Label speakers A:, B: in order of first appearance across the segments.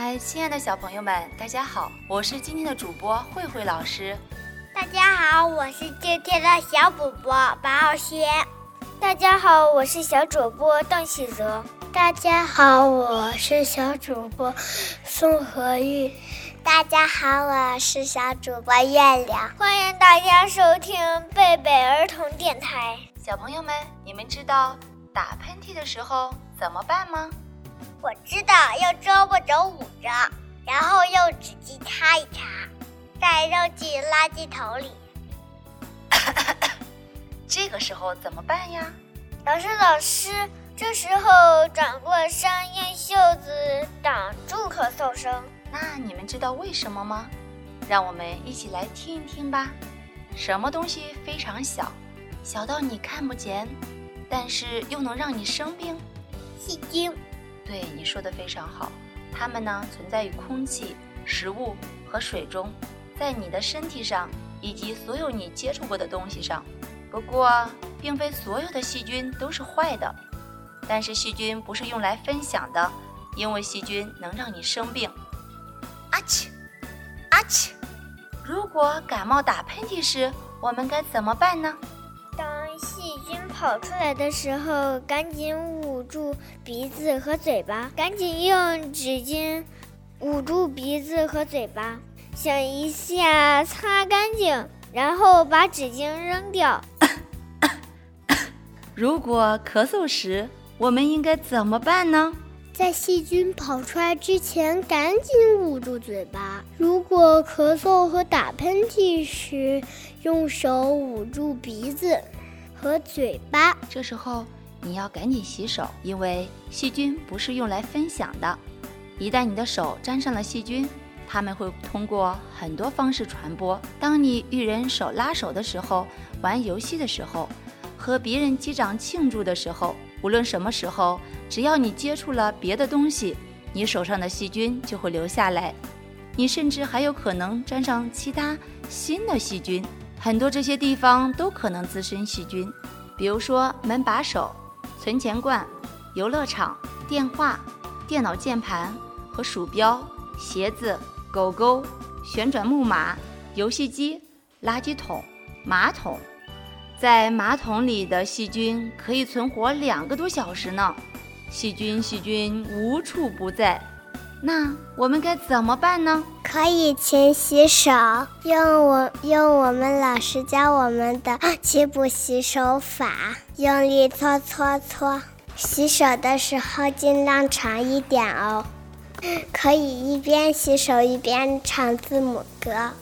A: 嗨，亲爱的小朋友们，大家好，我是今天的主播慧慧老师。
B: 大家好，我是今天的小主播白傲轩。
C: 大家好，我是小主播邓喜泽。
D: 大家好，我是小主播宋和玉。
E: 大家好，我是小主播月亮。
B: 欢迎大家收听贝贝儿童电台。
A: 小朋友们，你们知道打喷嚏的时候怎么办吗？
E: 我知道，要胳膊肘捂着，然后用纸巾擦一擦，再扔进垃圾桶里。
A: 这个时候怎么办呀？
B: 老师，老师，这时候转过身，用袖子挡住咳嗽声。
A: 那你们知道为什么吗？让我们一起来听一听吧。什么东西非常小，小到你看不见，但是又能让你生病？
E: 细菌。
A: 对，你说的非常好。它们呢，存在于空气、食物和水中，在你的身体上以及所有你接触过的东西上。不过，并非所有的细菌都是坏的。但是细菌不是用来分享的，因为细菌能让你生病。阿嚏，阿嚏！如果感冒打喷嚏时，我们该怎么办呢？
C: 跑出来的时候，赶紧捂住鼻子和嘴巴，赶紧用纸巾捂住鼻子和嘴巴，想一下擦干净，然后把纸巾扔掉。
A: 如果咳嗽时，我们应该怎么办呢？
D: 在细菌跑出来之前，赶紧捂住嘴巴。如果咳嗽和打喷嚏时，用手捂住鼻子和嘴巴。
A: 这时候你要赶紧洗手，因为细菌不是用来分享的。一旦你的手沾上了细菌，它们会通过很多方式传播。当你与人手拉手的时候，玩游戏的时候，和别人击掌庆祝的时候。无论什么时候，只要你接触了别的东西，你手上的细菌就会留下来。你甚至还有可能沾上其他新的细菌。很多这些地方都可能滋生细菌，比如说门把手、存钱罐、游乐场、电话、电脑键盘和鼠标、鞋子、狗狗、旋转木马、游戏机、垃圾桶、马桶。在马桶里的细菌可以存活两个多小时呢，细菌细菌无处不在，那我们该怎么办呢？
E: 可以勤洗手，用我用我们老师教我们的七步洗手法，用力搓搓搓。洗手的时候尽量长一点哦，可以一边洗手一边唱字母歌，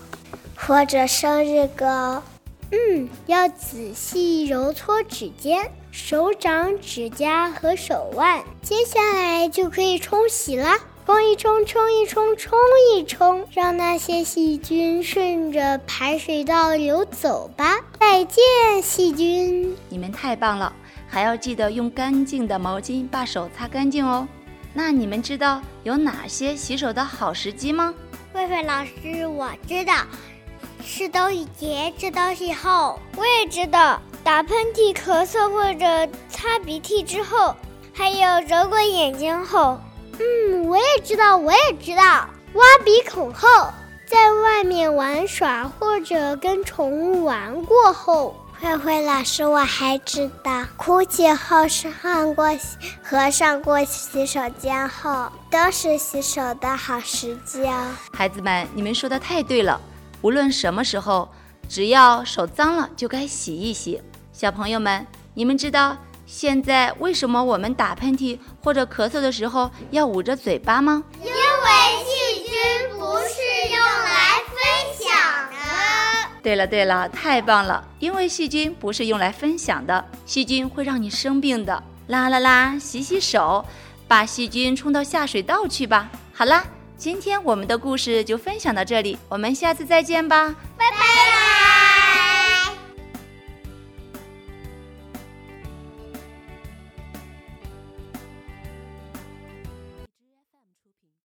E: 或者生日歌。
D: 嗯，要仔细揉搓指尖、手掌、指甲和手腕。接下来就可以冲洗了，冲一冲，冲一冲，冲一冲，让那些细菌顺着排水道流走吧。再见，细菌！
A: 你们太棒了，还要记得用干净的毛巾把手擦干净哦。那你们知道有哪些洗手的好时机吗？
B: 慧慧老师，我知道。吃东西前，吃东西后，
C: 我也知道。打喷嚏、咳嗽或者擦鼻涕之后，还有揉过眼睛后。
D: 嗯，我也知道，我也知道。挖鼻孔后，在外面玩耍或者跟宠物玩过后。
E: 慧慧老师，我还知道，哭泣后、上过和上过洗手间后，都是洗手的好时机哦。
A: 孩子们，你们说的太对了。无论什么时候，只要手脏了就该洗一洗。小朋友们，你们知道现在为什么我们打喷嚏或者咳嗽的时候要捂着嘴巴吗？
B: 因为细菌不是用来分享的。
A: 对了对了，太棒了！因为细菌不是用来分享的，细菌会让你生病的。啦啦啦，洗洗手，把细菌冲到下水道去吧。好啦。今天我们的故事就分享到这里，我们下次再见吧，
B: 拜拜。